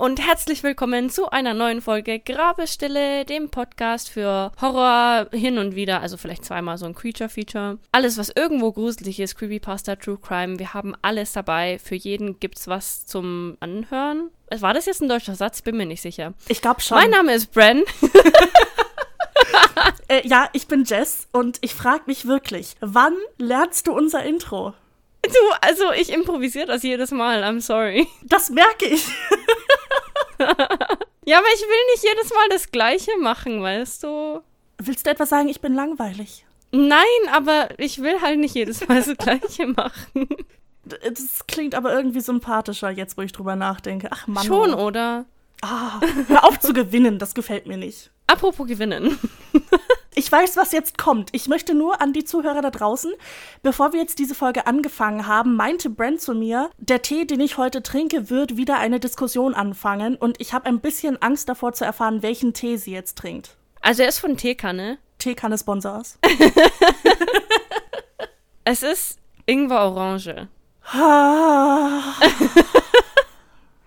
und herzlich willkommen zu einer neuen Folge Grabestille, dem Podcast für Horror hin und wieder, also vielleicht zweimal so ein Creature-Feature. Alles, was irgendwo gruselig ist, Creepypasta, True Crime, wir haben alles dabei. Für jeden gibt's was zum Anhören. War das jetzt ein deutscher Satz? Bin mir nicht sicher. Ich glaube schon. Mein Name ist Bren. äh, ja, ich bin Jess und ich frage mich wirklich, wann lernst du unser Intro? Du, also ich improvisiere das jedes Mal, I'm sorry. Das merke ich. ja, aber ich will nicht jedes Mal das Gleiche machen, weißt du? Willst du etwa sagen, ich bin langweilig? Nein, aber ich will halt nicht jedes Mal das Gleiche machen. Das klingt aber irgendwie sympathischer, jetzt wo ich drüber nachdenke. Ach Mann. Schon, oder? Ah, hör auf zu gewinnen, das gefällt mir nicht. Apropos gewinnen. Ich weiß, was jetzt kommt. Ich möchte nur an die Zuhörer da draußen, bevor wir jetzt diese Folge angefangen haben, meinte Brent zu mir, der Tee, den ich heute trinke, wird wieder eine Diskussion anfangen und ich habe ein bisschen Angst davor zu erfahren, welchen Tee sie jetzt trinkt. Also er ist von Teekanne. Teekanne Sponsors. es ist Ingwer Orange.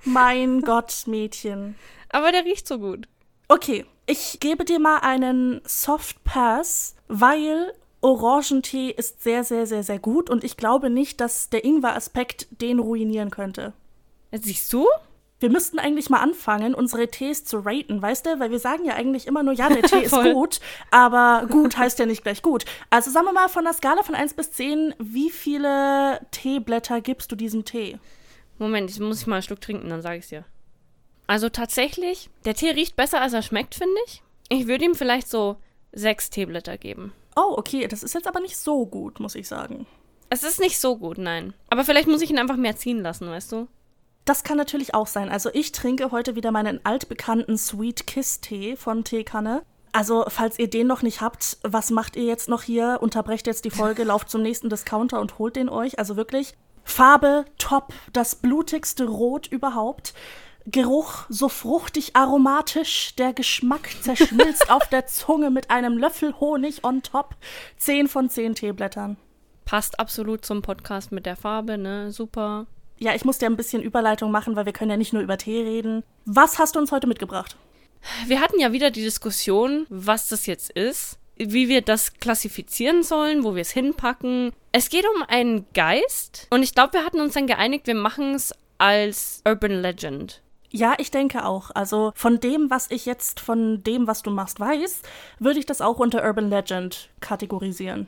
mein Gott, Mädchen. Aber der riecht so gut. Okay, ich gebe dir mal einen Soft Pass, weil Orangentee ist sehr, sehr, sehr, sehr gut und ich glaube nicht, dass der Ingwer-Aspekt den ruinieren könnte. Siehst du? Wir müssten eigentlich mal anfangen, unsere Tees zu raten, weißt du? Weil wir sagen ja eigentlich immer nur, ja, der Tee ist gut, aber gut heißt ja nicht gleich gut. Also sagen wir mal von der Skala von 1 bis 10, wie viele Teeblätter gibst du diesem Tee? Moment, ich muss mal einen Schluck trinken, dann sage ich es dir. Also tatsächlich, der Tee riecht besser, als er schmeckt, finde ich. Ich würde ihm vielleicht so sechs Teeblätter geben. Oh, okay, das ist jetzt aber nicht so gut, muss ich sagen. Es ist nicht so gut, nein. Aber vielleicht muss ich ihn einfach mehr ziehen lassen, weißt du? Das kann natürlich auch sein. Also ich trinke heute wieder meinen altbekannten Sweet Kiss Tee von Teekanne. Also, falls ihr den noch nicht habt, was macht ihr jetzt noch hier? Unterbrecht jetzt die Folge, lauft zum nächsten Discounter und holt den euch. Also wirklich, Farbe top, das blutigste Rot überhaupt. Geruch so fruchtig aromatisch, der Geschmack zerschmilzt auf der Zunge mit einem Löffel Honig on top. Zehn von zehn Teeblättern. Passt absolut zum Podcast mit der Farbe, ne? Super. Ja, ich muss dir ein bisschen Überleitung machen, weil wir können ja nicht nur über Tee reden. Was hast du uns heute mitgebracht? Wir hatten ja wieder die Diskussion, was das jetzt ist, wie wir das klassifizieren sollen, wo wir es hinpacken. Es geht um einen Geist und ich glaube, wir hatten uns dann geeinigt, wir machen es als Urban Legend. Ja, ich denke auch. Also von dem, was ich jetzt von dem, was du machst, weiß, würde ich das auch unter Urban Legend kategorisieren.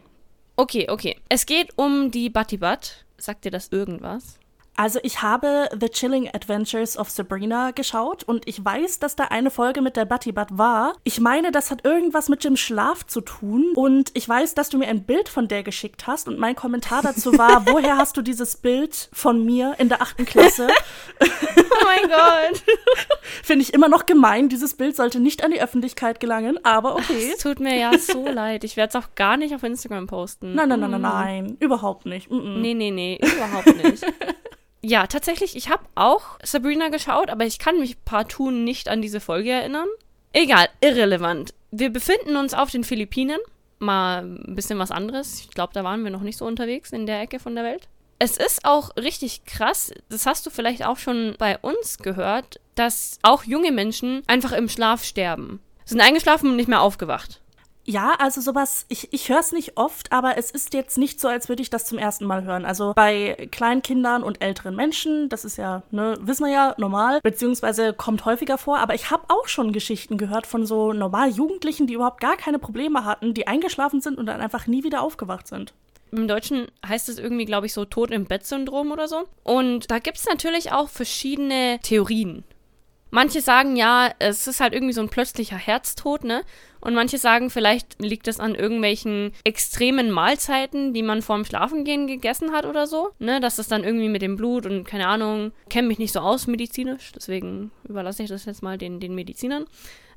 Okay, okay. Es geht um die Batibat. Sagt dir das irgendwas? Also ich habe The Chilling Adventures of Sabrina geschaut und ich weiß, dass da eine Folge mit der Batibat war. Ich meine, das hat irgendwas mit dem Schlaf zu tun und ich weiß, dass du mir ein Bild von der geschickt hast und mein Kommentar dazu war, woher hast du dieses Bild von mir in der achten Klasse? oh mein Gott. Finde ich immer noch gemein. Dieses Bild sollte nicht an die Öffentlichkeit gelangen, aber okay. Es tut mir ja so leid. Ich werde es auch gar nicht auf Instagram posten. Nein, nein, nein, nein, nein. Überhaupt nicht. Mm -mm. Nee, nee, nee, überhaupt nicht. Ja, tatsächlich, ich habe auch Sabrina geschaut, aber ich kann mich partout nicht an diese Folge erinnern. Egal, irrelevant. Wir befinden uns auf den Philippinen. Mal ein bisschen was anderes. Ich glaube, da waren wir noch nicht so unterwegs in der Ecke von der Welt. Es ist auch richtig krass, das hast du vielleicht auch schon bei uns gehört, dass auch junge Menschen einfach im Schlaf sterben. Sind eingeschlafen und nicht mehr aufgewacht. Ja, also sowas, ich, ich höre es nicht oft, aber es ist jetzt nicht so, als würde ich das zum ersten Mal hören. Also bei Kleinkindern und älteren Menschen, das ist ja, ne, wissen wir ja, normal, beziehungsweise kommt häufiger vor, aber ich habe auch schon Geschichten gehört von so normal Jugendlichen, die überhaupt gar keine Probleme hatten, die eingeschlafen sind und dann einfach nie wieder aufgewacht sind. Im Deutschen heißt es irgendwie, glaube ich, so Tod im Bett-Syndrom oder so. Und da gibt es natürlich auch verschiedene Theorien. Manche sagen ja, es ist halt irgendwie so ein plötzlicher Herztod, ne? Und manche sagen, vielleicht liegt es an irgendwelchen extremen Mahlzeiten, die man vorm Schlafengehen gegessen hat oder so. Ne, dass das dann irgendwie mit dem Blut und keine Ahnung, kenne mich nicht so aus medizinisch, deswegen überlasse ich das jetzt mal den, den Medizinern.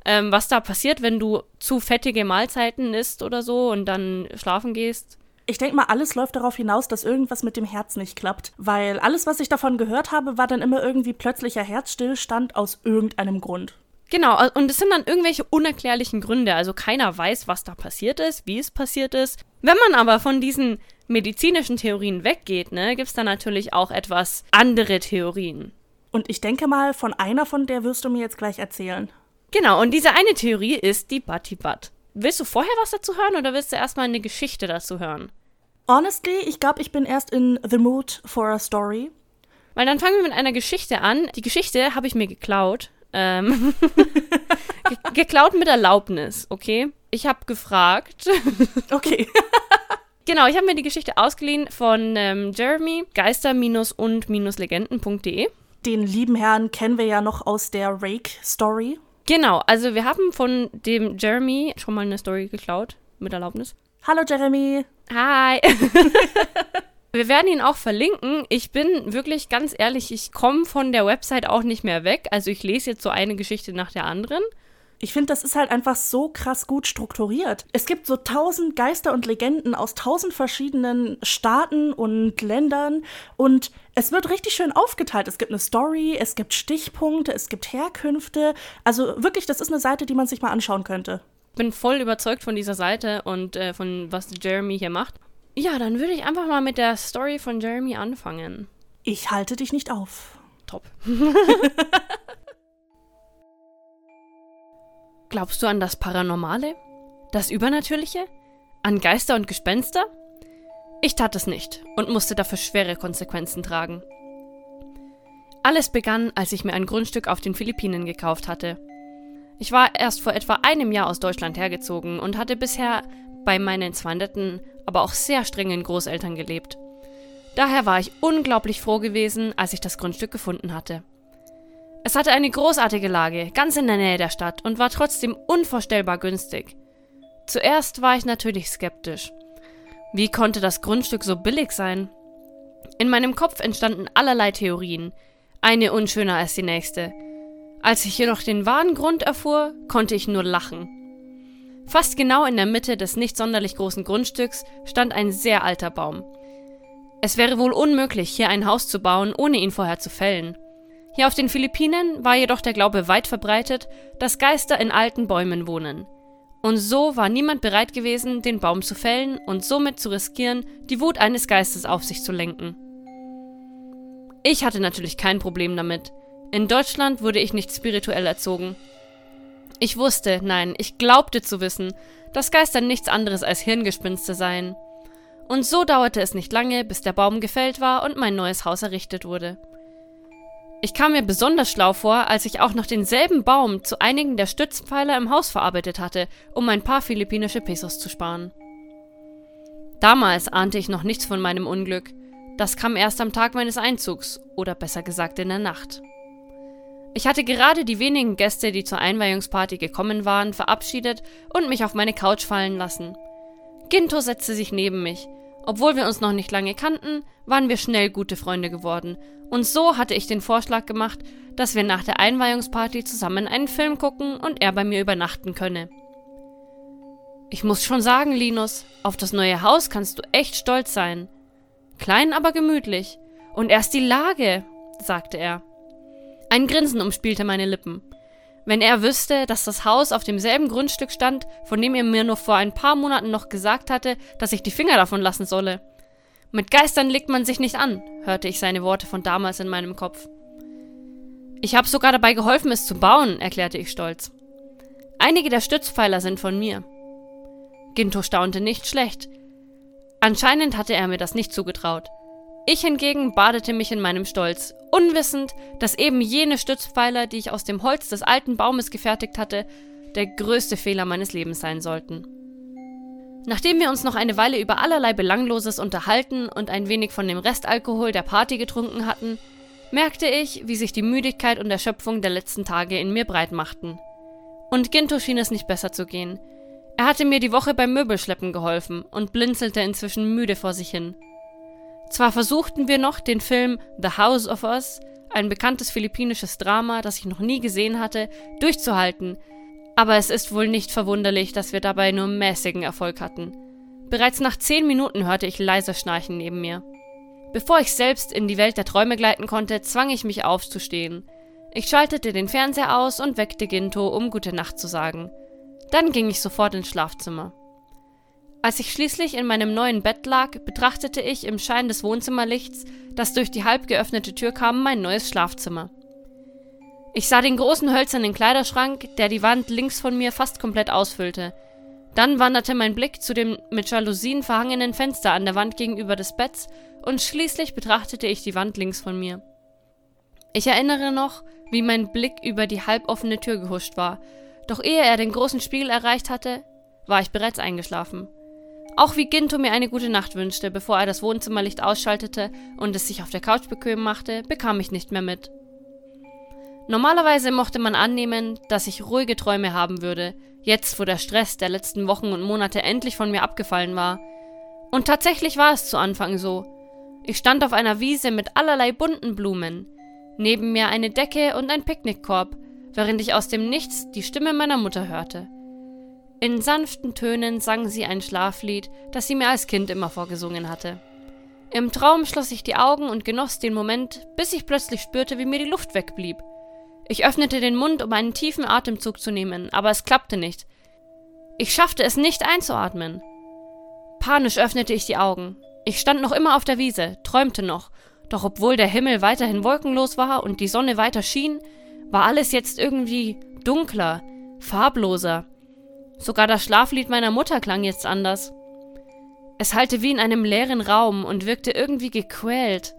Ähm, was da passiert, wenn du zu fettige Mahlzeiten isst oder so und dann schlafen gehst. Ich denke mal, alles läuft darauf hinaus, dass irgendwas mit dem Herz nicht klappt. Weil alles, was ich davon gehört habe, war dann immer irgendwie plötzlicher Herzstillstand aus irgendeinem Grund. Genau, und es sind dann irgendwelche unerklärlichen Gründe. Also keiner weiß, was da passiert ist, wie es passiert ist. Wenn man aber von diesen medizinischen Theorien weggeht, ne, gibt es da natürlich auch etwas andere Theorien. Und ich denke mal, von einer von der wirst du mir jetzt gleich erzählen. Genau, und diese eine Theorie ist die Butt. Willst du vorher was dazu hören oder willst du erstmal eine Geschichte dazu hören? Honestly, ich glaube, ich bin erst in the mood for a story. Weil dann fangen wir mit einer Geschichte an. Die Geschichte habe ich mir geklaut. Ähm, ge geklaut mit Erlaubnis, okay? Ich habe gefragt. Okay. genau, ich habe mir die Geschichte ausgeliehen von ähm, Jeremy, geister-und-legenden.de. Den lieben Herrn kennen wir ja noch aus der Rake-Story. Genau, also wir haben von dem Jeremy schon mal eine Story geklaut, mit Erlaubnis. Hallo Jeremy. Hi. Wir werden ihn auch verlinken. Ich bin wirklich ganz ehrlich, ich komme von der Website auch nicht mehr weg. Also ich lese jetzt so eine Geschichte nach der anderen. Ich finde, das ist halt einfach so krass gut strukturiert. Es gibt so tausend Geister und Legenden aus tausend verschiedenen Staaten und Ländern und es wird richtig schön aufgeteilt. Es gibt eine Story, es gibt Stichpunkte, es gibt Herkünfte. Also wirklich, das ist eine Seite, die man sich mal anschauen könnte. Ich bin voll überzeugt von dieser Seite und äh, von was Jeremy hier macht. Ja, dann würde ich einfach mal mit der Story von Jeremy anfangen. Ich halte dich nicht auf. Top. Glaubst du an das Paranormale? Das Übernatürliche? An Geister und Gespenster? Ich tat es nicht und musste dafür schwere Konsequenzen tragen. Alles begann, als ich mir ein Grundstück auf den Philippinen gekauft hatte. Ich war erst vor etwa einem Jahr aus Deutschland hergezogen und hatte bisher bei meinen netten, aber auch sehr strengen Großeltern gelebt. Daher war ich unglaublich froh gewesen, als ich das Grundstück gefunden hatte. Es hatte eine großartige Lage, ganz in der Nähe der Stadt und war trotzdem unvorstellbar günstig. Zuerst war ich natürlich skeptisch. Wie konnte das Grundstück so billig sein? In meinem Kopf entstanden allerlei Theorien, eine unschöner als die nächste. Als ich jedoch den wahren Grund erfuhr, konnte ich nur lachen. Fast genau in der Mitte des nicht sonderlich großen Grundstücks stand ein sehr alter Baum. Es wäre wohl unmöglich, hier ein Haus zu bauen, ohne ihn vorher zu fällen. Hier auf den Philippinen war jedoch der Glaube weit verbreitet, dass Geister in alten Bäumen wohnen. Und so war niemand bereit gewesen, den Baum zu fällen und somit zu riskieren, die Wut eines Geistes auf sich zu lenken. Ich hatte natürlich kein Problem damit. In Deutschland wurde ich nicht spirituell erzogen. Ich wusste, nein, ich glaubte zu wissen, dass Geister nichts anderes als Hirngespinste seien. Und so dauerte es nicht lange, bis der Baum gefällt war und mein neues Haus errichtet wurde. Ich kam mir besonders schlau vor, als ich auch noch denselben Baum zu einigen der Stützpfeiler im Haus verarbeitet hatte, um ein paar philippinische Pesos zu sparen. Damals ahnte ich noch nichts von meinem Unglück. Das kam erst am Tag meines Einzugs, oder besser gesagt in der Nacht. Ich hatte gerade die wenigen Gäste, die zur Einweihungsparty gekommen waren, verabschiedet und mich auf meine Couch fallen lassen. Ginto setzte sich neben mich. Obwohl wir uns noch nicht lange kannten, waren wir schnell gute Freunde geworden und so hatte ich den Vorschlag gemacht, dass wir nach der Einweihungsparty zusammen einen Film gucken und er bei mir übernachten könne. Ich muss schon sagen, Linus, auf das neue Haus kannst du echt stolz sein. Klein, aber gemütlich. Und erst die Lage, sagte er. Ein Grinsen umspielte meine Lippen. Wenn er wüsste, dass das Haus auf demselben Grundstück stand, von dem er mir nur vor ein paar Monaten noch gesagt hatte, dass ich die Finger davon lassen solle. Mit Geistern legt man sich nicht an, hörte ich seine Worte von damals in meinem Kopf. Ich habe sogar dabei geholfen, es zu bauen, erklärte ich stolz. Einige der Stützpfeiler sind von mir. Ginto staunte nicht schlecht. Anscheinend hatte er mir das nicht zugetraut. Ich hingegen badete mich in meinem Stolz, unwissend, dass eben jene Stützpfeiler, die ich aus dem Holz des alten Baumes gefertigt hatte, der größte Fehler meines Lebens sein sollten. Nachdem wir uns noch eine Weile über allerlei Belangloses unterhalten und ein wenig von dem Restalkohol der Party getrunken hatten, merkte ich, wie sich die Müdigkeit und Erschöpfung der letzten Tage in mir breit machten. Und Ginto schien es nicht besser zu gehen. Er hatte mir die Woche beim Möbelschleppen geholfen und blinzelte inzwischen müde vor sich hin. Zwar versuchten wir noch, den Film The House of Us, ein bekanntes philippinisches Drama, das ich noch nie gesehen hatte, durchzuhalten, aber es ist wohl nicht verwunderlich, dass wir dabei nur mäßigen Erfolg hatten. Bereits nach zehn Minuten hörte ich leise Schnarchen neben mir. Bevor ich selbst in die Welt der Träume gleiten konnte, zwang ich mich aufzustehen. Ich schaltete den Fernseher aus und weckte Ginto, um gute Nacht zu sagen. Dann ging ich sofort ins Schlafzimmer. Als ich schließlich in meinem neuen Bett lag, betrachtete ich im Schein des Wohnzimmerlichts, das durch die halb geöffnete Tür kam, mein neues Schlafzimmer. Ich sah den großen hölzernen Kleiderschrank, der die Wand links von mir fast komplett ausfüllte. Dann wanderte mein Blick zu dem mit Jalousien verhangenen Fenster an der Wand gegenüber des Betts und schließlich betrachtete ich die Wand links von mir. Ich erinnere noch, wie mein Blick über die halboffene Tür gehuscht war, doch ehe er den großen Spiegel erreicht hatte, war ich bereits eingeschlafen. Auch wie Ginto mir eine gute Nacht wünschte, bevor er das Wohnzimmerlicht ausschaltete und es sich auf der Couch bequem machte, bekam ich nicht mehr mit. Normalerweise mochte man annehmen, dass ich ruhige Träume haben würde, jetzt wo der Stress der letzten Wochen und Monate endlich von mir abgefallen war. Und tatsächlich war es zu Anfang so. Ich stand auf einer Wiese mit allerlei bunten Blumen, neben mir eine Decke und ein Picknickkorb, während ich aus dem Nichts die Stimme meiner Mutter hörte. In sanften Tönen sang sie ein Schlaflied, das sie mir als Kind immer vorgesungen hatte. Im Traum schloss ich die Augen und genoss den Moment, bis ich plötzlich spürte, wie mir die Luft wegblieb. Ich öffnete den Mund, um einen tiefen Atemzug zu nehmen, aber es klappte nicht. Ich schaffte es nicht einzuatmen. Panisch öffnete ich die Augen. Ich stand noch immer auf der Wiese, träumte noch, doch obwohl der Himmel weiterhin wolkenlos war und die Sonne weiter schien, war alles jetzt irgendwie dunkler, farbloser. Sogar das Schlaflied meiner Mutter klang jetzt anders. Es hallte wie in einem leeren Raum und wirkte irgendwie gequält.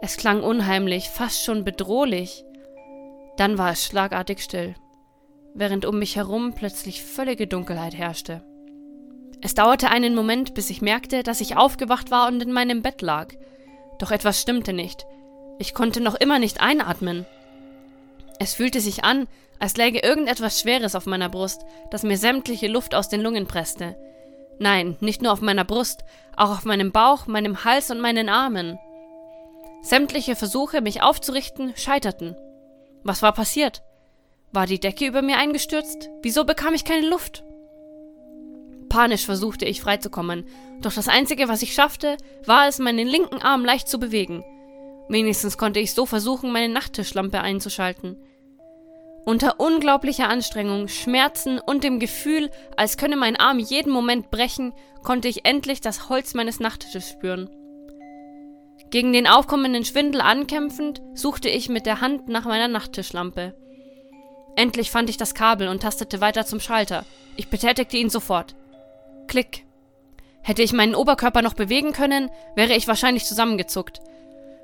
Es klang unheimlich, fast schon bedrohlich. Dann war es schlagartig still, während um mich herum plötzlich völlige Dunkelheit herrschte. Es dauerte einen Moment, bis ich merkte, dass ich aufgewacht war und in meinem Bett lag. Doch etwas stimmte nicht. Ich konnte noch immer nicht einatmen. Es fühlte sich an, als läge irgendetwas Schweres auf meiner Brust, das mir sämtliche Luft aus den Lungen presste. Nein, nicht nur auf meiner Brust, auch auf meinem Bauch, meinem Hals und meinen Armen. Sämtliche Versuche, mich aufzurichten, scheiterten. Was war passiert? War die Decke über mir eingestürzt? Wieso bekam ich keine Luft? Panisch versuchte ich freizukommen, doch das Einzige, was ich schaffte, war es, meinen linken Arm leicht zu bewegen. Wenigstens konnte ich so versuchen, meine Nachttischlampe einzuschalten. Unter unglaublicher Anstrengung, Schmerzen und dem Gefühl, als könne mein Arm jeden Moment brechen, konnte ich endlich das Holz meines Nachttisches spüren. Gegen den aufkommenden Schwindel ankämpfend, suchte ich mit der Hand nach meiner Nachttischlampe. Endlich fand ich das Kabel und tastete weiter zum Schalter. Ich betätigte ihn sofort. Klick. Hätte ich meinen Oberkörper noch bewegen können, wäre ich wahrscheinlich zusammengezuckt.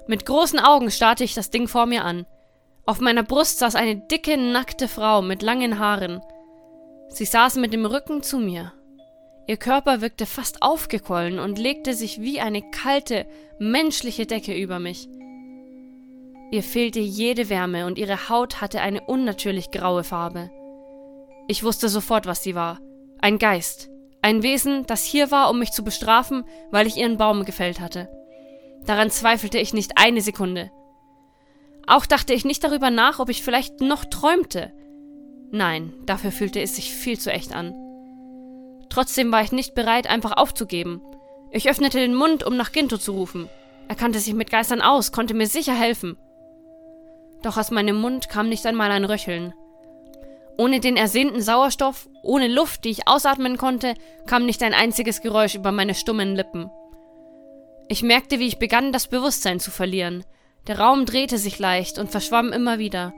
Mit großen Augen starrte ich das Ding vor mir an. Auf meiner Brust saß eine dicke, nackte Frau mit langen Haaren. Sie saß mit dem Rücken zu mir. Ihr Körper wirkte fast aufgequollen und legte sich wie eine kalte, menschliche Decke über mich. Ihr fehlte jede Wärme und ihre Haut hatte eine unnatürlich graue Farbe. Ich wusste sofort, was sie war. Ein Geist. Ein Wesen, das hier war, um mich zu bestrafen, weil ich ihren Baum gefällt hatte. Daran zweifelte ich nicht eine Sekunde. Auch dachte ich nicht darüber nach, ob ich vielleicht noch träumte. Nein, dafür fühlte es sich viel zu echt an. Trotzdem war ich nicht bereit, einfach aufzugeben. Ich öffnete den Mund, um nach Ginto zu rufen. Er kannte sich mit Geistern aus, konnte mir sicher helfen. Doch aus meinem Mund kam nicht einmal ein Röcheln. Ohne den ersehnten Sauerstoff, ohne Luft, die ich ausatmen konnte, kam nicht ein einziges Geräusch über meine stummen Lippen. Ich merkte, wie ich begann, das Bewusstsein zu verlieren. Der Raum drehte sich leicht und verschwamm immer wieder.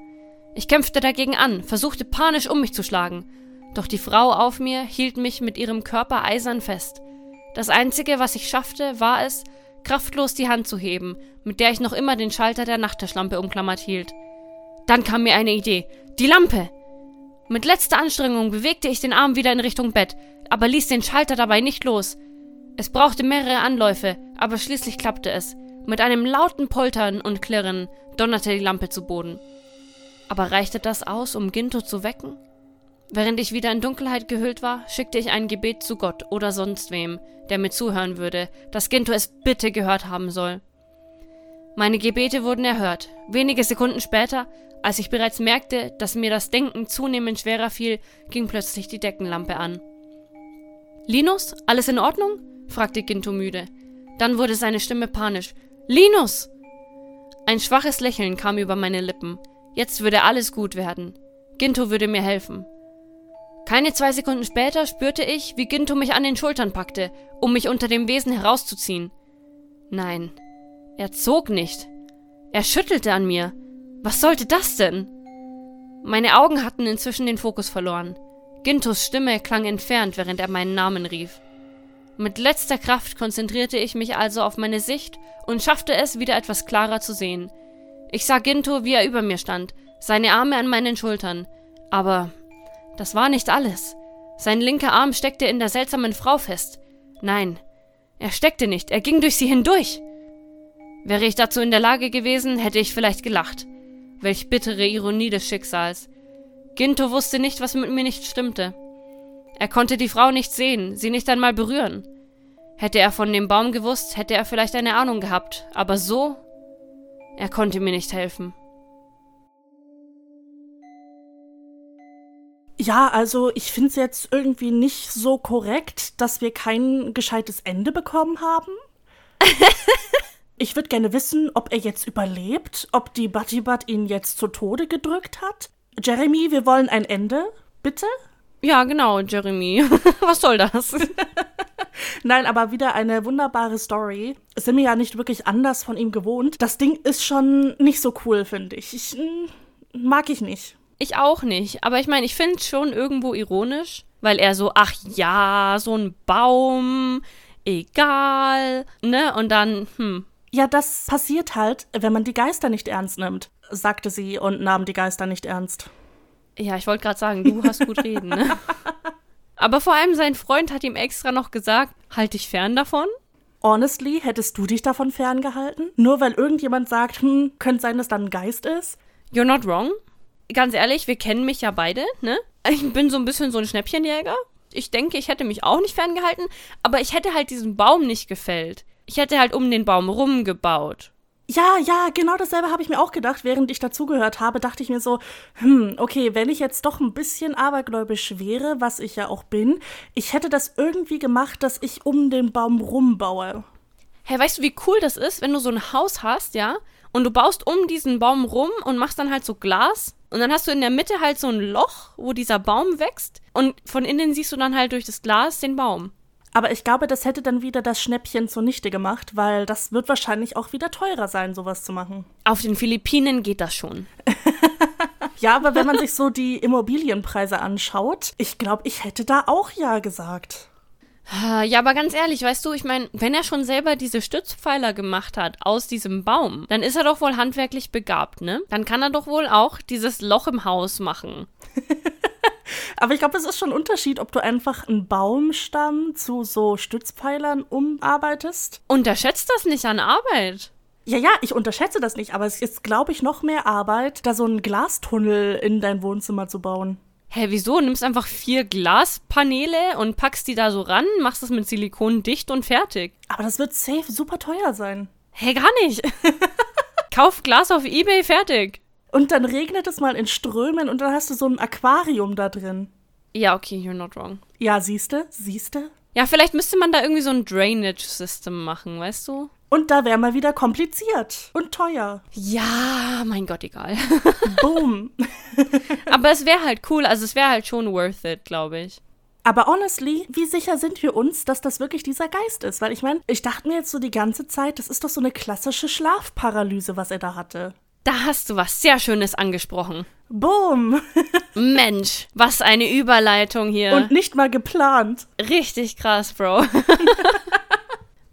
Ich kämpfte dagegen an, versuchte panisch um mich zu schlagen, doch die Frau auf mir hielt mich mit ihrem Körper eisern fest. Das Einzige, was ich schaffte, war es, kraftlos die Hand zu heben, mit der ich noch immer den Schalter der Nachttischlampe umklammert hielt. Dann kam mir eine Idee. Die Lampe! Mit letzter Anstrengung bewegte ich den Arm wieder in Richtung Bett, aber ließ den Schalter dabei nicht los. Es brauchte mehrere Anläufe, aber schließlich klappte es. Mit einem lauten Poltern und Klirren donnerte die Lampe zu Boden. Aber reichte das aus, um Ginto zu wecken? Während ich wieder in Dunkelheit gehüllt war, schickte ich ein Gebet zu Gott oder sonst wem, der mir zuhören würde, dass Ginto es bitte gehört haben soll. Meine Gebete wurden erhört. Wenige Sekunden später, als ich bereits merkte, dass mir das Denken zunehmend schwerer fiel, ging plötzlich die Deckenlampe an. Linus, alles in Ordnung? Fragte Ginto müde. Dann wurde seine Stimme panisch. Linus! Ein schwaches Lächeln kam über meine Lippen. Jetzt würde alles gut werden. Ginto würde mir helfen. Keine zwei Sekunden später spürte ich, wie Ginto mich an den Schultern packte, um mich unter dem Wesen herauszuziehen. Nein, er zog nicht. Er schüttelte an mir. Was sollte das denn? Meine Augen hatten inzwischen den Fokus verloren. Gintos Stimme klang entfernt, während er meinen Namen rief. Mit letzter Kraft konzentrierte ich mich also auf meine Sicht und schaffte es, wieder etwas klarer zu sehen. Ich sah Ginto, wie er über mir stand, seine Arme an meinen Schultern. Aber das war nicht alles. Sein linker Arm steckte in der seltsamen Frau fest. Nein, er steckte nicht, er ging durch sie hindurch. Wäre ich dazu in der Lage gewesen, hätte ich vielleicht gelacht. Welch bittere Ironie des Schicksals. Ginto wusste nicht, was mit mir nicht stimmte. Er konnte die Frau nicht sehen, sie nicht einmal berühren. Hätte er von dem Baum gewusst, hätte er vielleicht eine Ahnung gehabt, aber so? Er konnte mir nicht helfen. Ja, also ich finde es jetzt irgendwie nicht so korrekt, dass wir kein gescheites Ende bekommen haben. ich würde gerne wissen, ob er jetzt überlebt, ob die Buttibutt ihn jetzt zu Tode gedrückt hat. Jeremy, wir wollen ein Ende, bitte? Ja, genau, Jeremy. Was soll das? Nein, aber wieder eine wunderbare Story. Sind wir ja nicht wirklich anders von ihm gewohnt. Das Ding ist schon nicht so cool, finde ich. ich. Hm, mag ich nicht. Ich auch nicht. Aber ich meine, ich finde es schon irgendwo ironisch, weil er so, ach ja, so ein Baum, egal, ne? Und dann, hm. Ja, das passiert halt, wenn man die Geister nicht ernst nimmt, sagte sie und nahm die Geister nicht ernst. Ja, ich wollte gerade sagen, du hast gut reden, ne? Aber vor allem sein Freund hat ihm extra noch gesagt, halt dich fern davon. Honestly, hättest du dich davon ferngehalten? Nur weil irgendjemand sagt, hm, könnte sein, dass da ein Geist ist? You're not wrong ganz ehrlich, wir kennen mich ja beide, ne? Ich bin so ein bisschen so ein Schnäppchenjäger. Ich denke, ich hätte mich auch nicht ferngehalten, aber ich hätte halt diesen Baum nicht gefällt. Ich hätte halt um den Baum rumgebaut. Ja, ja, genau dasselbe habe ich mir auch gedacht, während ich dazugehört habe, dachte ich mir so, hm, okay, wenn ich jetzt doch ein bisschen abergläubisch wäre, was ich ja auch bin, ich hätte das irgendwie gemacht, dass ich um den Baum rumbaue. Hey, weißt du, wie cool das ist, wenn du so ein Haus hast, ja, und du baust um diesen Baum rum und machst dann halt so Glas und dann hast du in der Mitte halt so ein Loch, wo dieser Baum wächst. Und von innen siehst du dann halt durch das Glas den Baum. Aber ich glaube, das hätte dann wieder das Schnäppchen zunichte gemacht, weil das wird wahrscheinlich auch wieder teurer sein, sowas zu machen. Auf den Philippinen geht das schon. ja, aber wenn man sich so die Immobilienpreise anschaut, ich glaube, ich hätte da auch ja gesagt. Ja, aber ganz ehrlich, weißt du, ich meine, wenn er schon selber diese Stützpfeiler gemacht hat aus diesem Baum, dann ist er doch wohl handwerklich begabt, ne? Dann kann er doch wohl auch dieses Loch im Haus machen. aber ich glaube, es ist schon ein Unterschied, ob du einfach einen Baumstamm zu so Stützpfeilern umarbeitest. Unterschätzt das nicht an Arbeit. Ja, ja, ich unterschätze das nicht, aber es ist, glaube ich, noch mehr Arbeit, da so einen Glastunnel in dein Wohnzimmer zu bauen. Hä, wieso? Nimmst einfach vier Glaspaneele und packst die da so ran, machst das mit Silikon dicht und fertig. Aber das wird safe super teuer sein. Hä, gar nicht. Kauf Glas auf Ebay, fertig. Und dann regnet es mal in Strömen und dann hast du so ein Aquarium da drin. Ja, okay, you're not wrong. Ja, siehste, siehste. Ja, vielleicht müsste man da irgendwie so ein Drainage-System machen, weißt du? Und da wäre mal wieder kompliziert und teuer. Ja, mein Gott, egal. Boom. Aber es wäre halt cool, also es wäre halt schon worth it, glaube ich. Aber honestly, wie sicher sind wir uns, dass das wirklich dieser Geist ist? Weil ich meine, ich dachte mir jetzt so die ganze Zeit, das ist doch so eine klassische Schlafparalyse, was er da hatte. Da hast du was sehr Schönes angesprochen. Boom. Mensch, was eine Überleitung hier. Und nicht mal geplant. Richtig krass, Bro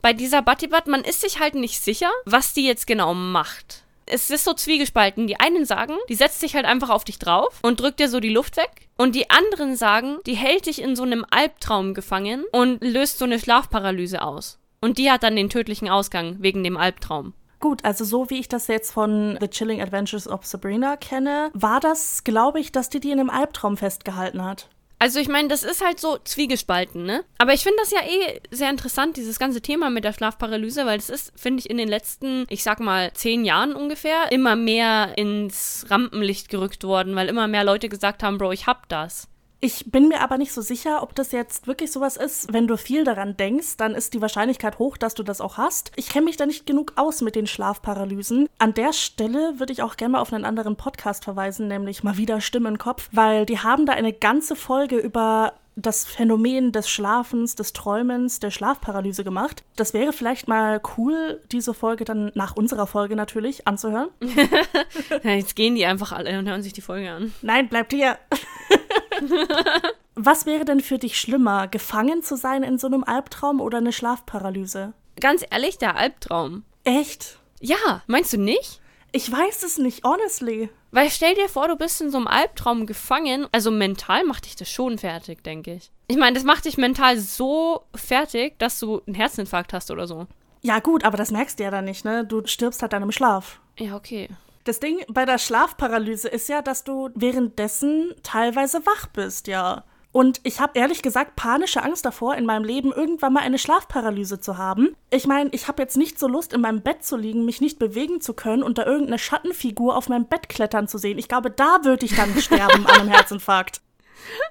bei dieser Battibat, man ist sich halt nicht sicher, was die jetzt genau macht. Es ist so zwiegespalten. Die einen sagen, die setzt sich halt einfach auf dich drauf und drückt dir so die Luft weg. Und die anderen sagen, die hält dich in so einem Albtraum gefangen und löst so eine Schlafparalyse aus. Und die hat dann den tödlichen Ausgang wegen dem Albtraum. Gut, also so wie ich das jetzt von The Chilling Adventures of Sabrina kenne, war das, glaube ich, dass die die in einem Albtraum festgehalten hat. Also ich meine, das ist halt so zwiegespalten, ne? Aber ich finde das ja eh sehr interessant, dieses ganze Thema mit der Schlafparalyse, weil es ist, finde ich, in den letzten, ich sag mal, zehn Jahren ungefähr, immer mehr ins Rampenlicht gerückt worden, weil immer mehr Leute gesagt haben, Bro, ich hab das. Ich bin mir aber nicht so sicher, ob das jetzt wirklich sowas ist. Wenn du viel daran denkst, dann ist die Wahrscheinlichkeit hoch, dass du das auch hast. Ich kenne mich da nicht genug aus mit den Schlafparalysen. An der Stelle würde ich auch gerne mal auf einen anderen Podcast verweisen, nämlich mal wieder Stimme im Kopf, weil die haben da eine ganze Folge über das Phänomen des Schlafens, des Träumens, der Schlafparalyse gemacht. Das wäre vielleicht mal cool, diese Folge dann nach unserer Folge natürlich anzuhören. jetzt gehen die einfach alle und hören sich die Folge an. Nein, bleibt hier. Was wäre denn für dich schlimmer, gefangen zu sein in so einem Albtraum oder eine Schlafparalyse? Ganz ehrlich, der Albtraum. Echt? Ja, meinst du nicht? Ich weiß es nicht, honestly. Weil stell dir vor, du bist in so einem Albtraum gefangen. Also mental macht dich das schon fertig, denke ich. Ich meine, das macht dich mental so fertig, dass du einen Herzinfarkt hast oder so. Ja, gut, aber das merkst du ja dann nicht, ne? Du stirbst halt dann im Schlaf. Ja, okay. Das Ding bei der Schlafparalyse ist ja, dass du währenddessen teilweise wach bist, ja. Und ich habe ehrlich gesagt panische Angst davor, in meinem Leben irgendwann mal eine Schlafparalyse zu haben. Ich meine, ich habe jetzt nicht so Lust, in meinem Bett zu liegen, mich nicht bewegen zu können und da irgendeine Schattenfigur auf meinem Bett klettern zu sehen. Ich glaube, da würde ich dann sterben an einem Herzinfarkt.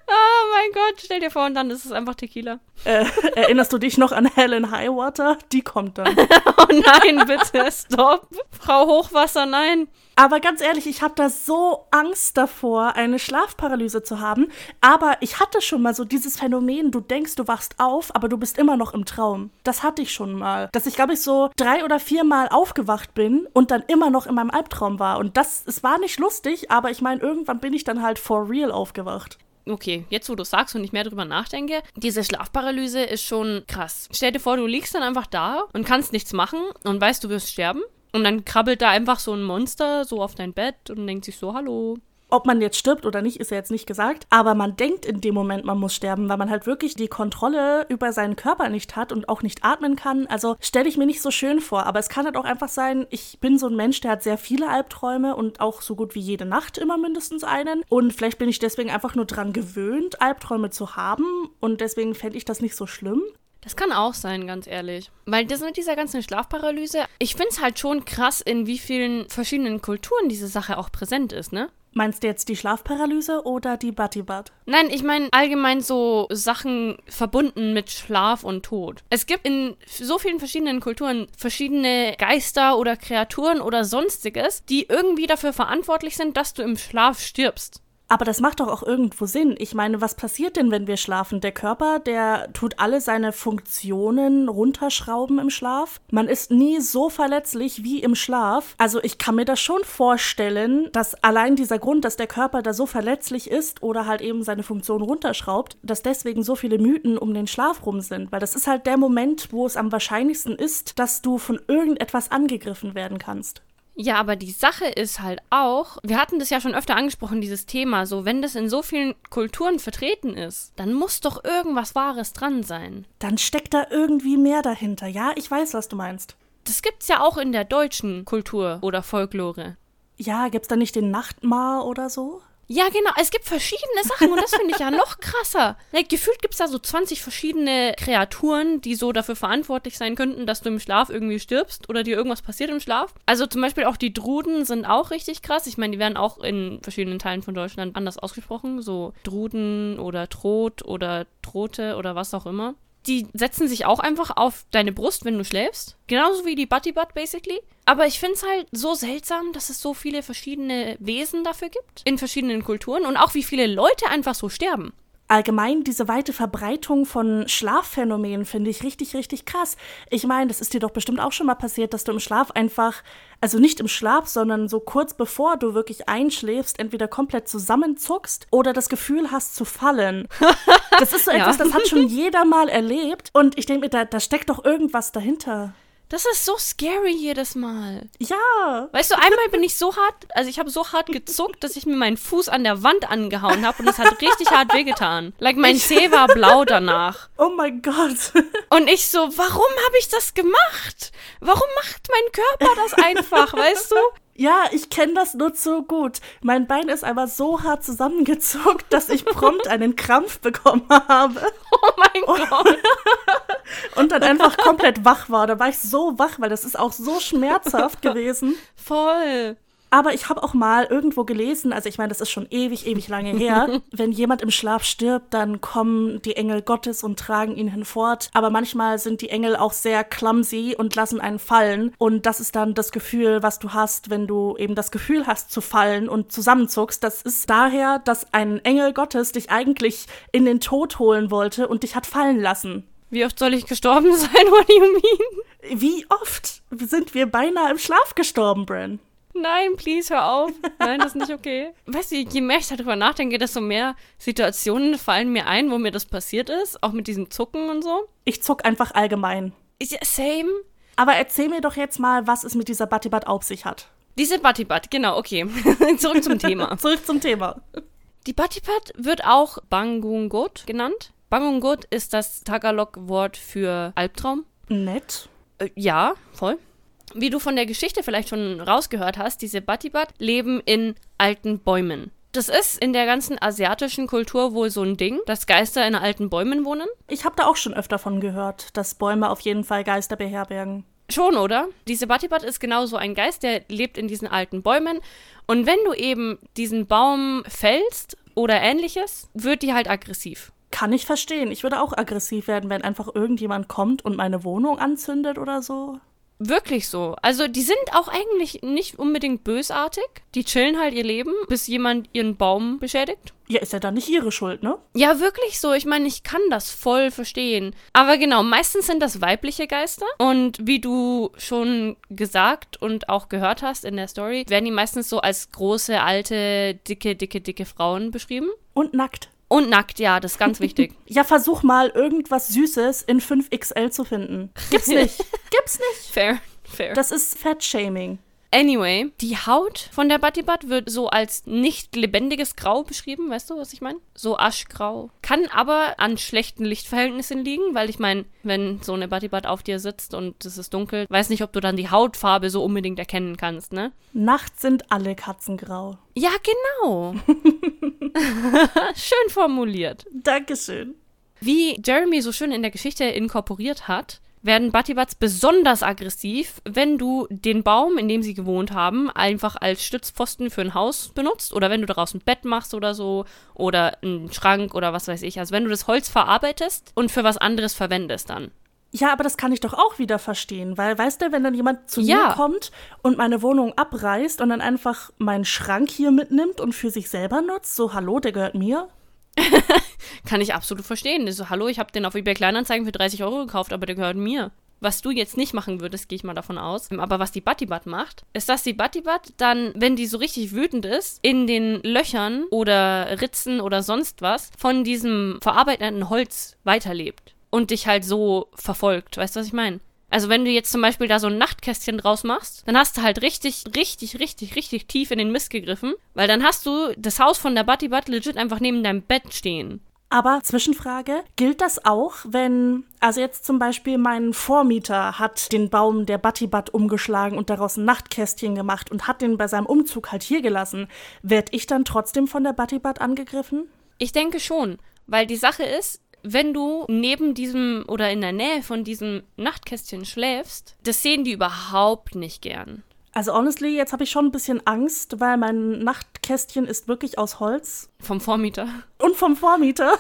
Oh mein Gott, stell dir vor, und dann ist es einfach Tequila. Äh, erinnerst du dich noch an Helen Highwater? Die kommt dann. oh nein, bitte, stopp. Frau Hochwasser, nein. Aber ganz ehrlich, ich habe da so Angst davor, eine Schlafparalyse zu haben. Aber ich hatte schon mal so dieses Phänomen, du denkst, du wachst auf, aber du bist immer noch im Traum. Das hatte ich schon mal. Dass ich, glaube ich, so drei oder vier Mal aufgewacht bin und dann immer noch in meinem Albtraum war. Und das, es war nicht lustig, aber ich meine, irgendwann bin ich dann halt for real aufgewacht okay, jetzt wo du sagst und ich mehr drüber nachdenke, diese Schlafparalyse ist schon krass. Stell dir vor, du liegst dann einfach da und kannst nichts machen und weißt, du wirst sterben. Und dann krabbelt da einfach so ein Monster so auf dein Bett und denkt sich so, hallo. Ob man jetzt stirbt oder nicht, ist ja jetzt nicht gesagt. Aber man denkt in dem Moment, man muss sterben, weil man halt wirklich die Kontrolle über seinen Körper nicht hat und auch nicht atmen kann. Also stelle ich mir nicht so schön vor. Aber es kann halt auch einfach sein, ich bin so ein Mensch, der hat sehr viele Albträume und auch so gut wie jede Nacht immer mindestens einen. Und vielleicht bin ich deswegen einfach nur dran gewöhnt, Albträume zu haben. Und deswegen fände ich das nicht so schlimm. Das kann auch sein, ganz ehrlich. Weil das mit dieser ganzen Schlafparalyse, ich finde es halt schon krass, in wie vielen verschiedenen Kulturen diese Sache auch präsent ist, ne? Meinst du jetzt die Schlafparalyse oder die Buttybud? Nein, ich meine allgemein so Sachen verbunden mit Schlaf und Tod. Es gibt in so vielen verschiedenen Kulturen verschiedene Geister oder Kreaturen oder sonstiges, die irgendwie dafür verantwortlich sind, dass du im Schlaf stirbst. Aber das macht doch auch irgendwo Sinn. Ich meine, was passiert denn, wenn wir schlafen? Der Körper, der tut alle seine Funktionen runterschrauben im Schlaf. Man ist nie so verletzlich wie im Schlaf. Also ich kann mir das schon vorstellen, dass allein dieser Grund, dass der Körper da so verletzlich ist oder halt eben seine Funktion runterschraubt, dass deswegen so viele Mythen um den Schlaf rum sind. Weil das ist halt der Moment, wo es am wahrscheinlichsten ist, dass du von irgendetwas angegriffen werden kannst. Ja, aber die Sache ist halt auch, wir hatten das ja schon öfter angesprochen, dieses Thema, so wenn das in so vielen Kulturen vertreten ist, dann muss doch irgendwas Wahres dran sein. Dann steckt da irgendwie mehr dahinter. Ja, ich weiß, was du meinst. Das gibt's ja auch in der deutschen Kultur oder Folklore. Ja, gibt's da nicht den Nachtmar oder so? Ja, genau. Es gibt verschiedene Sachen und das finde ich ja noch krasser. Like, gefühlt gibt es da so 20 verschiedene Kreaturen, die so dafür verantwortlich sein könnten, dass du im Schlaf irgendwie stirbst oder dir irgendwas passiert im Schlaf. Also zum Beispiel auch die Druden sind auch richtig krass. Ich meine, die werden auch in verschiedenen Teilen von Deutschland anders ausgesprochen. So Druden oder Trot oder Trote oder was auch immer die setzen sich auch einfach auf deine Brust, wenn du schläfst. Genauso wie die Buddy Butt, basically. Aber ich finde es halt so seltsam, dass es so viele verschiedene Wesen dafür gibt. In verschiedenen Kulturen. Und auch wie viele Leute einfach so sterben allgemein diese weite Verbreitung von Schlafphänomenen finde ich richtig, richtig krass. Ich meine, das ist dir doch bestimmt auch schon mal passiert, dass du im Schlaf einfach, also nicht im Schlaf, sondern so kurz bevor du wirklich einschläfst, entweder komplett zusammenzuckst oder das Gefühl hast zu fallen. Das ist so etwas, ja. das hat schon jeder mal erlebt. Und ich denke mir, da, da steckt doch irgendwas dahinter. Das ist so scary jedes Mal. Ja. Weißt du, einmal bin ich so hart, also ich habe so hart gezuckt, dass ich mir meinen Fuß an der Wand angehauen habe und es hat richtig hart wehgetan. Like mein Zeh war blau danach. Oh mein Gott. Und ich so, warum habe ich das gemacht? Warum macht mein Körper das einfach, weißt du? Ja, ich kenne das nur zu gut. Mein Bein ist aber so hart zusammengezuckt, dass ich prompt einen Krampf bekommen habe. Oh mein Gott. Und dann einfach komplett wach war. Da war ich so wach, weil das ist auch so schmerzhaft gewesen. Voll. Aber ich habe auch mal irgendwo gelesen, also ich meine, das ist schon ewig, ewig lange her, wenn jemand im Schlaf stirbt, dann kommen die Engel Gottes und tragen ihn hinfort. Aber manchmal sind die Engel auch sehr clumsy und lassen einen fallen. Und das ist dann das Gefühl, was du hast, wenn du eben das Gefühl hast zu fallen und zusammenzuckst. Das ist daher, dass ein Engel Gottes dich eigentlich in den Tod holen wollte und dich hat fallen lassen. Wie oft soll ich gestorben sein? What do you mean? Wie oft sind wir beinahe im Schlaf gestorben, Bren? Nein, please, hör auf. Nein, das ist nicht okay. Weißt du, je mehr ich darüber nachdenke, desto mehr Situationen fallen mir ein, wo mir das passiert ist. Auch mit diesem Zucken und so. Ich zuck einfach allgemein. Ja, same. Aber erzähl mir doch jetzt mal, was es mit dieser Battibat auf sich hat. Diese Battibat, genau, okay. Zurück zum Thema. Zurück zum Thema. Die Battibat wird auch Bangungot genannt. Bangungot ist das Tagalog-Wort für Albtraum. Nett. Äh, ja, voll. Wie du von der Geschichte vielleicht schon rausgehört hast, diese Batibat leben in alten Bäumen. Das ist in der ganzen asiatischen Kultur wohl so ein Ding, dass Geister in alten Bäumen wohnen. Ich habe da auch schon öfter von gehört, dass Bäume auf jeden Fall Geister beherbergen. Schon, oder? Diese Batibat ist genauso ein Geist, der lebt in diesen alten Bäumen. Und wenn du eben diesen Baum fällst oder ähnliches, wird die halt aggressiv. Kann ich verstehen. Ich würde auch aggressiv werden, wenn einfach irgendjemand kommt und meine Wohnung anzündet oder so. Wirklich so. Also die sind auch eigentlich nicht unbedingt bösartig. Die chillen halt ihr Leben, bis jemand ihren Baum beschädigt. Ja, ist ja dann nicht ihre Schuld, ne? Ja, wirklich so. Ich meine, ich kann das voll verstehen. Aber genau, meistens sind das weibliche Geister. Und wie du schon gesagt und auch gehört hast in der Story, werden die meistens so als große, alte, dicke, dicke, dicke Frauen beschrieben. Und nackt. Und nackt, ja, das ist ganz wichtig. ja, versuch mal irgendwas Süßes in 5XL zu finden. Gibt's nicht. Gibt's nicht. Fair, fair. Das ist Fettshaming. Anyway, die Haut von der Batibat wird so als nicht lebendiges Grau beschrieben, weißt du, was ich meine? So aschgrau. Kann aber an schlechten Lichtverhältnissen liegen, weil ich meine, wenn so eine Batibat auf dir sitzt und es ist dunkel, weiß nicht, ob du dann die Hautfarbe so unbedingt erkennen kannst, ne? Nachts sind alle Katzen grau. Ja, genau. schön formuliert. Dankeschön. Wie Jeremy so schön in der Geschichte inkorporiert hat, werden Battibats besonders aggressiv, wenn du den Baum, in dem sie gewohnt haben, einfach als Stützpfosten für ein Haus benutzt oder wenn du daraus ein Bett machst oder so oder einen Schrank oder was weiß ich. Also wenn du das Holz verarbeitest und für was anderes verwendest dann. Ja, aber das kann ich doch auch wieder verstehen, weil weißt du, wenn dann jemand zu Ja. mir kommt und meine Wohnung abreißt und dann einfach meinen Schrank hier mitnimmt und für sich selber nutzt, so hallo, der gehört mir. Kann ich absolut verstehen. So, hallo, ich habe den auf eBay Kleinanzeigen für 30 Euro gekauft, aber der gehört mir. Was du jetzt nicht machen würdest, gehe ich mal davon aus. Aber was die Battibat macht, ist, dass die Battibat dann, wenn die so richtig wütend ist, in den Löchern oder Ritzen oder sonst was von diesem verarbeitenden Holz weiterlebt und dich halt so verfolgt. Weißt du, was ich meine? Also wenn du jetzt zum Beispiel da so ein Nachtkästchen draus machst, dann hast du halt richtig, richtig, richtig, richtig tief in den Mist gegriffen, weil dann hast du das Haus von der Battibat legit einfach neben deinem Bett stehen. Aber Zwischenfrage, gilt das auch, wenn, also jetzt zum Beispiel mein Vormieter hat den Baum der Battibat umgeschlagen und daraus ein Nachtkästchen gemacht und hat den bei seinem Umzug halt hier gelassen, werd ich dann trotzdem von der Battibat angegriffen? Ich denke schon, weil die Sache ist, wenn du neben diesem oder in der Nähe von diesem Nachtkästchen schläfst, das sehen die überhaupt nicht gern. Also honestly, jetzt habe ich schon ein bisschen Angst, weil mein Nachtkästchen ist wirklich aus Holz Vom Vormieter. und vom Vormieter.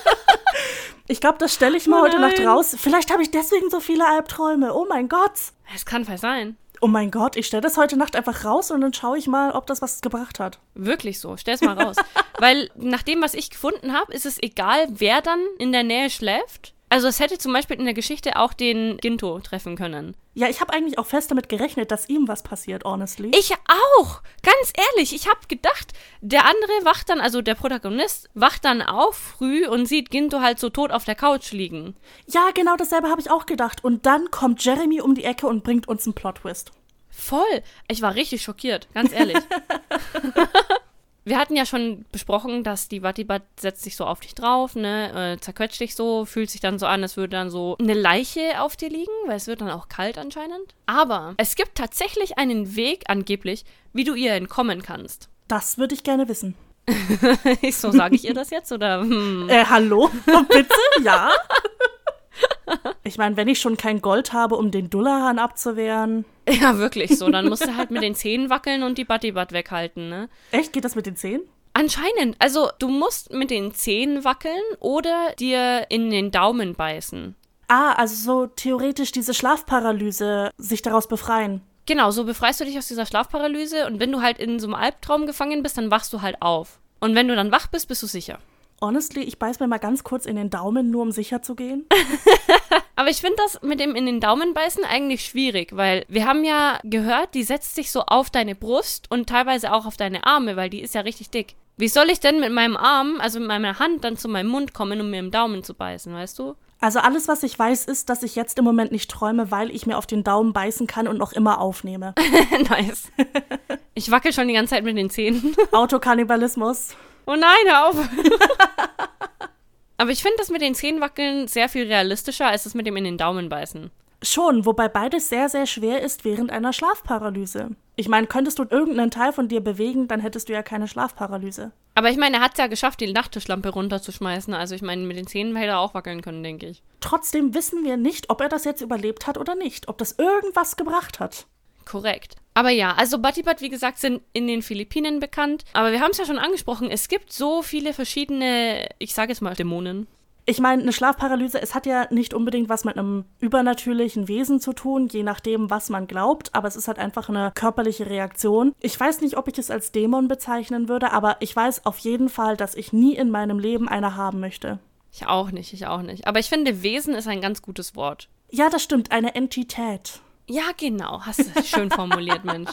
ich glaube, das stelle ich mal Oh heute Nacht raus. Vielleicht habe ich deswegen so viele Albträume. Oh mein Gott. Es kann voll sein. Oh mein Gott, ich stelle das heute Nacht einfach raus und dann schaue ich mal, ob das was gebracht hat. Wirklich so. Stell's mal raus. Weil nach dem, was ich gefunden habe, ist es egal, wer dann in der Nähe schläft. Also es hätte zum Beispiel in der Geschichte auch den Ginto treffen können. Ja, ich habe eigentlich auch fest damit gerechnet, dass ihm was passiert, honestly. Ich auch. Ganz ehrlich, ich habe gedacht, der andere wacht dann, also der Protagonist, wacht dann auf früh und sieht Ginto halt so tot auf der Couch liegen. ja, genau dasselbe habe ich auch gedacht. Und dann kommt Jeremy um die Ecke und bringt uns einen Plot-Twist. Voll. Ich war richtig schockiert, ganz ehrlich. Wir hatten ja schon besprochen, dass die Wattibat setzt sich so auf dich drauf, ne, äh, zerquetscht dich so, fühlt sich dann so an, als würde dann so eine Leiche auf dir liegen, weil es wird dann auch kalt anscheinend. Aber es gibt tatsächlich einen Weg, angeblich, wie du ihr entkommen kannst. Das würde ich gerne wissen. so sage ich ihr das jetzt oder? Hm. Äh, hallo? Bitte? Ja? ich meine, wenn ich schon kein Gold habe, um den Dullahan abzuwehren. Ja, wirklich so. Dann musst du halt mit den Zähnen wackeln und die Buddy-Butt weghalten, ne? Echt? Geht das mit den Zähnen? Anscheinend. Also, du musst mit den Zähnen wackeln oder dir in den Daumen beißen. Ah, also so theoretisch diese Schlafparalyse, sich daraus befreien. Genau, so befreist du dich aus dieser Schlafparalyse und wenn du halt in so einem Albtraum gefangen bist, dann wachst du halt auf. Und wenn du dann wach bist, bist du sicher. Honestly, ich beiß mir mal ganz kurz in den Daumen, nur um sicher zu gehen. Aber ich finde das mit dem in den Daumen beißen eigentlich schwierig, weil wir haben ja gehört, die setzt sich so auf deine Brust und teilweise auch auf deine Arme, weil die ist ja richtig dick. Wie soll ich denn mit meinem Arm, also mit meiner Hand, dann zu meinem Mund kommen, um mir im Daumen zu beißen, weißt du? Also alles, was ich weiß, ist, dass ich jetzt im Moment nicht träume, weil ich mir auf den Daumen beißen kann und noch immer aufnehme. nice. Ich wackel schon die ganze Zeit mit den Zähnen. Autokannibalismus. Oh nein, hör auf. Aber ich finde das mit den Zähnen wackeln sehr viel realistischer als das mit dem in den Daumen beißen. Schon, wobei beides sehr, sehr schwer ist während einer Schlafparalyse. Ich meine, könntest du irgendeinen Teil von dir bewegen, dann hättest du ja keine Schlafparalyse. Aber ich meine, er hat es ja geschafft, die Nachttischlampe runterzuschmeißen. Also ich meine, mit den Zähnen hätte er auch wackeln können, denke ich. Trotzdem wissen wir nicht, ob er das jetzt überlebt hat oder nicht. Ob das irgendwas gebracht hat. Korrekt. Aber ja, also Batibat, wie gesagt, sind in den Philippinen bekannt. Aber wir haben es ja schon angesprochen, es gibt so viele verschiedene, ich sage jetzt mal, Dämonen. Ich meine, eine Schlafparalyse, es hat ja nicht unbedingt was mit einem übernatürlichen Wesen zu tun, je nachdem, was man glaubt, aber es ist halt einfach eine körperliche Reaktion. Ich weiß nicht, ob ich es als Dämon bezeichnen würde, aber ich weiß auf jeden Fall, dass ich nie in meinem Leben eine haben möchte. Ich auch nicht, ich auch nicht. Aber ich finde, Wesen ist ein ganz gutes Wort. Ja, das stimmt, eine Entität. Ja, genau. Hast du schön formuliert, Mensch.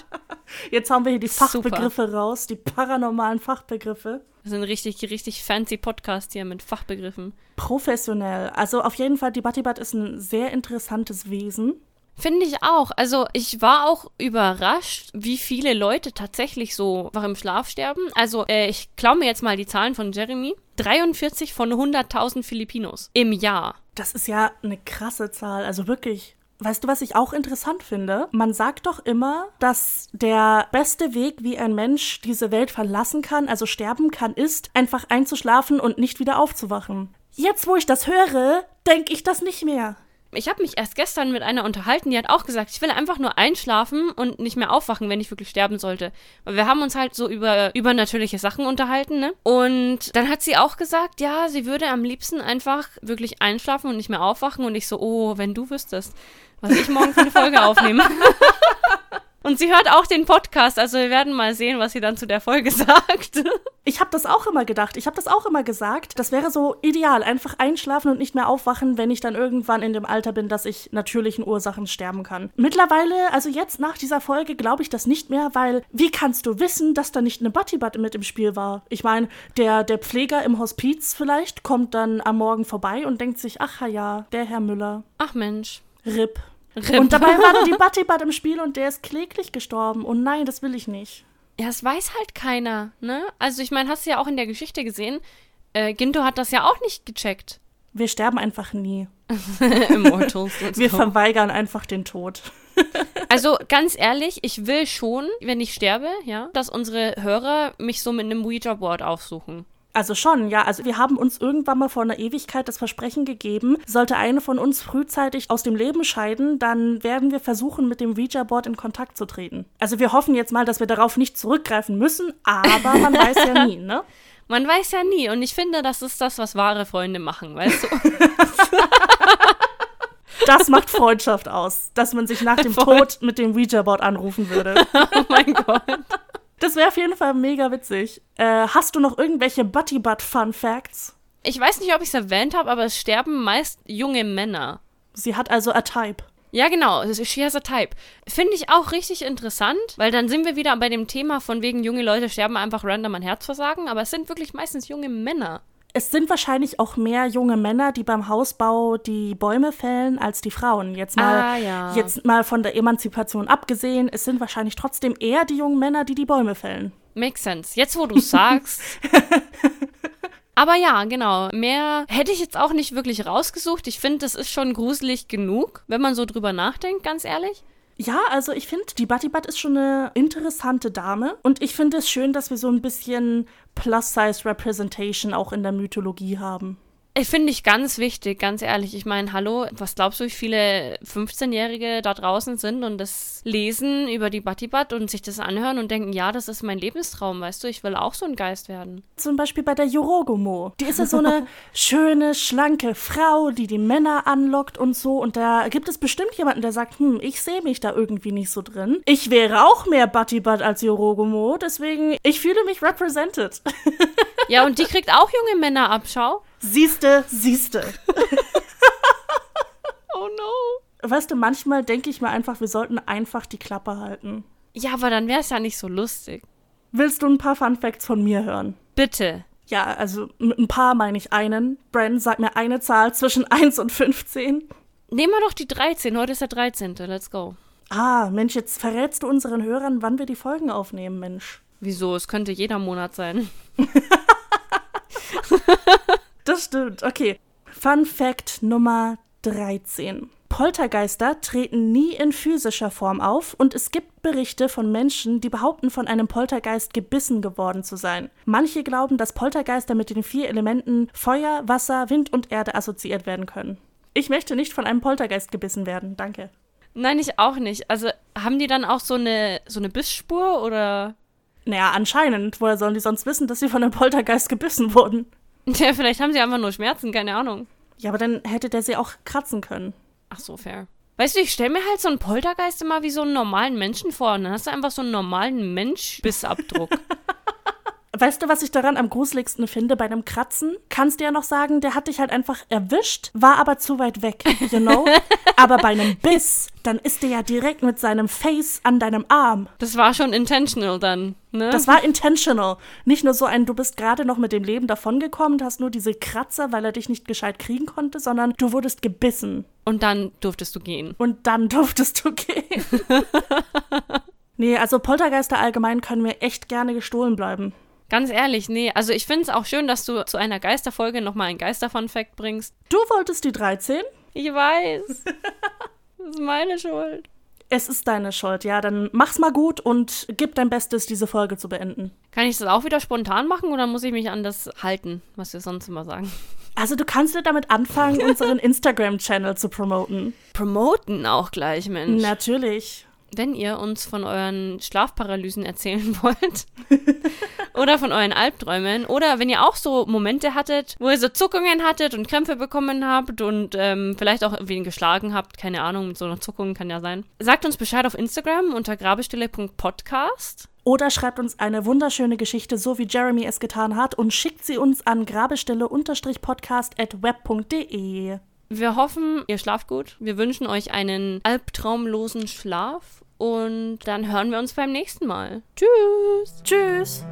Jetzt haben wir hier die Fachbegriffe Super. raus, die paranormalen Fachbegriffe. Das ist ein richtig, richtig fancy Podcast hier mit Fachbegriffen. Professionell. Also auf jeden Fall, die Batibat ist ein sehr interessantes Wesen. Finde ich auch. Also ich war auch überrascht, wie viele Leute tatsächlich so einfach im Schlaf sterben. Also äh, ich klaue mir jetzt mal die Zahlen von Jeremy. 43 von 100.000 Filipinos im Jahr. Das ist ja eine krasse Zahl. Also wirklich Weißt du, was ich auch interessant finde? Man sagt doch immer, dass der beste Weg, wie ein Mensch diese Welt verlassen kann, also sterben kann, ist, einfach einzuschlafen und nicht wieder aufzuwachen. Jetzt, wo ich das höre, denke ich das nicht mehr. Ich habe mich erst gestern mit einer unterhalten, die hat auch gesagt, ich will einfach nur einschlafen und nicht mehr aufwachen, wenn ich wirklich sterben sollte. Weil wir haben uns halt so über übernatürliche Sachen unterhalten, ne? Und dann hat sie auch gesagt, ja, sie würde am liebsten einfach wirklich einschlafen und nicht mehr aufwachen. Und ich so, oh, wenn du wüsstest, was ich morgen für eine Folge aufnehme. Und sie hört auch den Podcast, also wir werden mal sehen, was sie dann zu der Folge sagt. Ich habe das auch immer gedacht. Ich habe das auch immer gesagt. Das wäre so ideal, einfach einschlafen und nicht mehr aufwachen, wenn ich dann irgendwann in dem Alter bin, dass ich natürlichen Ursachen sterben kann. Mittlerweile, also jetzt nach dieser Folge, glaube ich das nicht mehr, weil wie kannst du wissen, dass da nicht eine Butty-Butt mit im Spiel war? Ich meine, der, der Pfleger im Hospiz vielleicht kommt dann am Morgen vorbei und denkt sich, ach ja, der Herr Müller. Ach Mensch. Rip. Rip. Und dabei war die Buttybud im Spiel und der ist kläglich gestorben. Und nein, das will ich nicht. Ja, das weiß halt keiner, ne? Also ich meine, hast du ja auch in der Geschichte gesehen, äh, Ginto hat das ja auch nicht gecheckt. Wir sterben einfach nie. Immortals. Wir go. verweigern einfach den Tod. also ganz ehrlich, ich will schon, wenn ich sterbe, ja, dass unsere Hörer mich so mit einem Ouija-Board aufsuchen. Also schon, ja. Also wir haben uns irgendwann mal vor einer Ewigkeit das Versprechen gegeben, sollte eine von uns frühzeitig aus dem Leben scheiden, dann werden wir versuchen, mit dem Ouija-Board in Kontakt zu treten. Also wir hoffen jetzt mal, dass wir darauf nicht zurückgreifen müssen, aber man weiß ja nie, ne? Man weiß ja nie. Und ich finde, das ist das, was wahre Freunde machen, weißt du? Das macht Freundschaft aus, dass man sich nach dem Tod mit dem Ouija-Board anrufen würde. Oh mein Gott. Das wäre auf jeden Fall mega witzig. Äh, hast du noch irgendwelche Butty Butt Fun Facts? Ich weiß nicht, ob ich es erwähnt habe, aber es sterben meist junge Männer. Sie hat also a Type. Ja, genau. She has a type. Finde ich auch richtig interessant, weil dann sind wir wieder bei dem Thema von wegen junge Leute sterben einfach random an Herzversagen, aber es sind wirklich meistens junge Männer es sind wahrscheinlich auch mehr junge Männer, die beim Hausbau die Bäume fällen, als die Frauen. Jetzt mal, ah, ja. jetzt mal von der Emanzipation abgesehen, es sind wahrscheinlich trotzdem eher die jungen Männer, die die Bäume fällen. Makes sense. Jetzt, wo du sagst. Aber ja, genau. Mehr hätte ich jetzt auch nicht wirklich rausgesucht. Ich finde, das ist schon gruselig genug, wenn man so drüber nachdenkt, ganz ehrlich. Ja, also ich finde, die Batibat ist schon eine interessante Dame. Und ich finde es schön, dass wir so ein bisschen Plus-Size-Representation auch in der Mythologie haben. Ich finde ich ganz wichtig, ganz ehrlich. Ich meine, hallo, was glaubst du, wie viele 15-Jährige da draußen sind und das lesen über die Battibat und sich das anhören und denken, ja, das ist mein Lebenstraum, weißt du, ich will auch so ein Geist werden. Zum Beispiel bei der Yorogomo. Die ist ja so eine schöne, schlanke Frau, die die Männer anlockt und so. Und da gibt es bestimmt jemanden, der sagt, hm, ich sehe mich da irgendwie nicht so drin. Ich wäre auch mehr Battibat als Yorogomo, deswegen, ich fühle mich represented. Ja, und die kriegt auch junge Männer ab, schau. Siehste, siehste. Oh no. Weißt du, manchmal denke ich mir einfach, wir sollten einfach die Klappe halten. Ja, aber dann wäre es ja nicht so lustig. Willst du ein paar Fun Facts von mir hören? Bitte. Ja, also mit ein paar meine ich einen. Bren, sag mir eine Zahl zwischen 1 und 15. Nehmen wir doch die 13. Heute ist der 13. Let's go. Ah, Mensch, jetzt verrätst du unseren Hörern, wann wir die Folgen aufnehmen, Mensch. Wieso? Es könnte jeder Monat sein. Das stimmt. Okay. Fun Fact Nummer 13. Poltergeister treten nie in physischer Form auf und es gibt Berichte von Menschen, die behaupten, von einem Poltergeist gebissen geworden zu sein. Manche glauben, dass Poltergeister mit den vier Elementen Feuer, Wasser, Wind und Erde assoziiert werden können. Ich möchte nicht von einem Poltergeist gebissen werden, danke. Nein, ich auch nicht. Also haben die dann auch so eine, so eine Bissspur oder. Naja, anscheinend. Woher sollen die sonst wissen, dass sie von einem Poltergeist gebissen wurden? Ja, vielleicht haben sie einfach nur Schmerzen, keine Ahnung. Ja, aber dann hätte der sie auch kratzen können. Ach so, fair. Weißt du, ich stelle mir halt so einen Poltergeist immer wie so einen normalen Menschen vor. Und dann hast du einfach so einen normalen Mensch-Bissabdruck. Weißt du, was ich daran am gruseligsten finde bei einem Kratzen? Kannst du ja noch sagen, der hat dich halt einfach erwischt, war aber zu weit weg, you know? aber bei einem Biss, dann ist der ja direkt mit seinem Face an deinem Arm. das war schon intentional dann, ne? Das war intentional. Nicht nur so ein, du bist gerade noch mit dem Leben davongekommen hast nur diese Kratzer, weil er dich nicht gescheit kriegen konnte, sondern du wurdest gebissen. Und dann durftest du gehen. Und dann durftest du gehen. nee, also Poltergeister allgemein können mir echt gerne gestohlen bleiben. Ganz ehrlich, nee. Also ich finde es auch schön, dass du zu einer Geisterfolge nochmal einen Geister-Fun-Fact bringst. Du wolltest die 13? Ich weiß. das ist meine Schuld. Es ist deine Schuld, ja. Dann mach's mal gut und gib dein Bestes, diese Folge zu beenden. Kann ich das auch wieder spontan machen oder muss ich mich an das halten, was wir sonst immer sagen? Also du kannst ja damit anfangen, unseren Instagram-Channel zu promoten. Promoten auch gleich, Mensch. Natürlich. Wenn ihr uns von euren Schlafparalysen erzählen wollt oder von euren Albträumen oder wenn ihr auch so Momente hattet, wo ihr so Zuckungen hattet und Krämpfe bekommen habt und ähm, vielleicht auch wen geschlagen habt, keine Ahnung, mit so einer Zuckung kann ja sein. Sagt uns Bescheid auf Instagram unter grabestille.podcast. Oder schreibt uns eine wunderschöne Geschichte, so wie Jeremy es getan hat, und schickt sie uns an grabestille-podcast.web.de. Wir hoffen, ihr schlaft gut. Wir wünschen euch einen albtraumlosen Schlaf und dann hören wir uns beim nächsten Mal. Tschüss! Tschüss!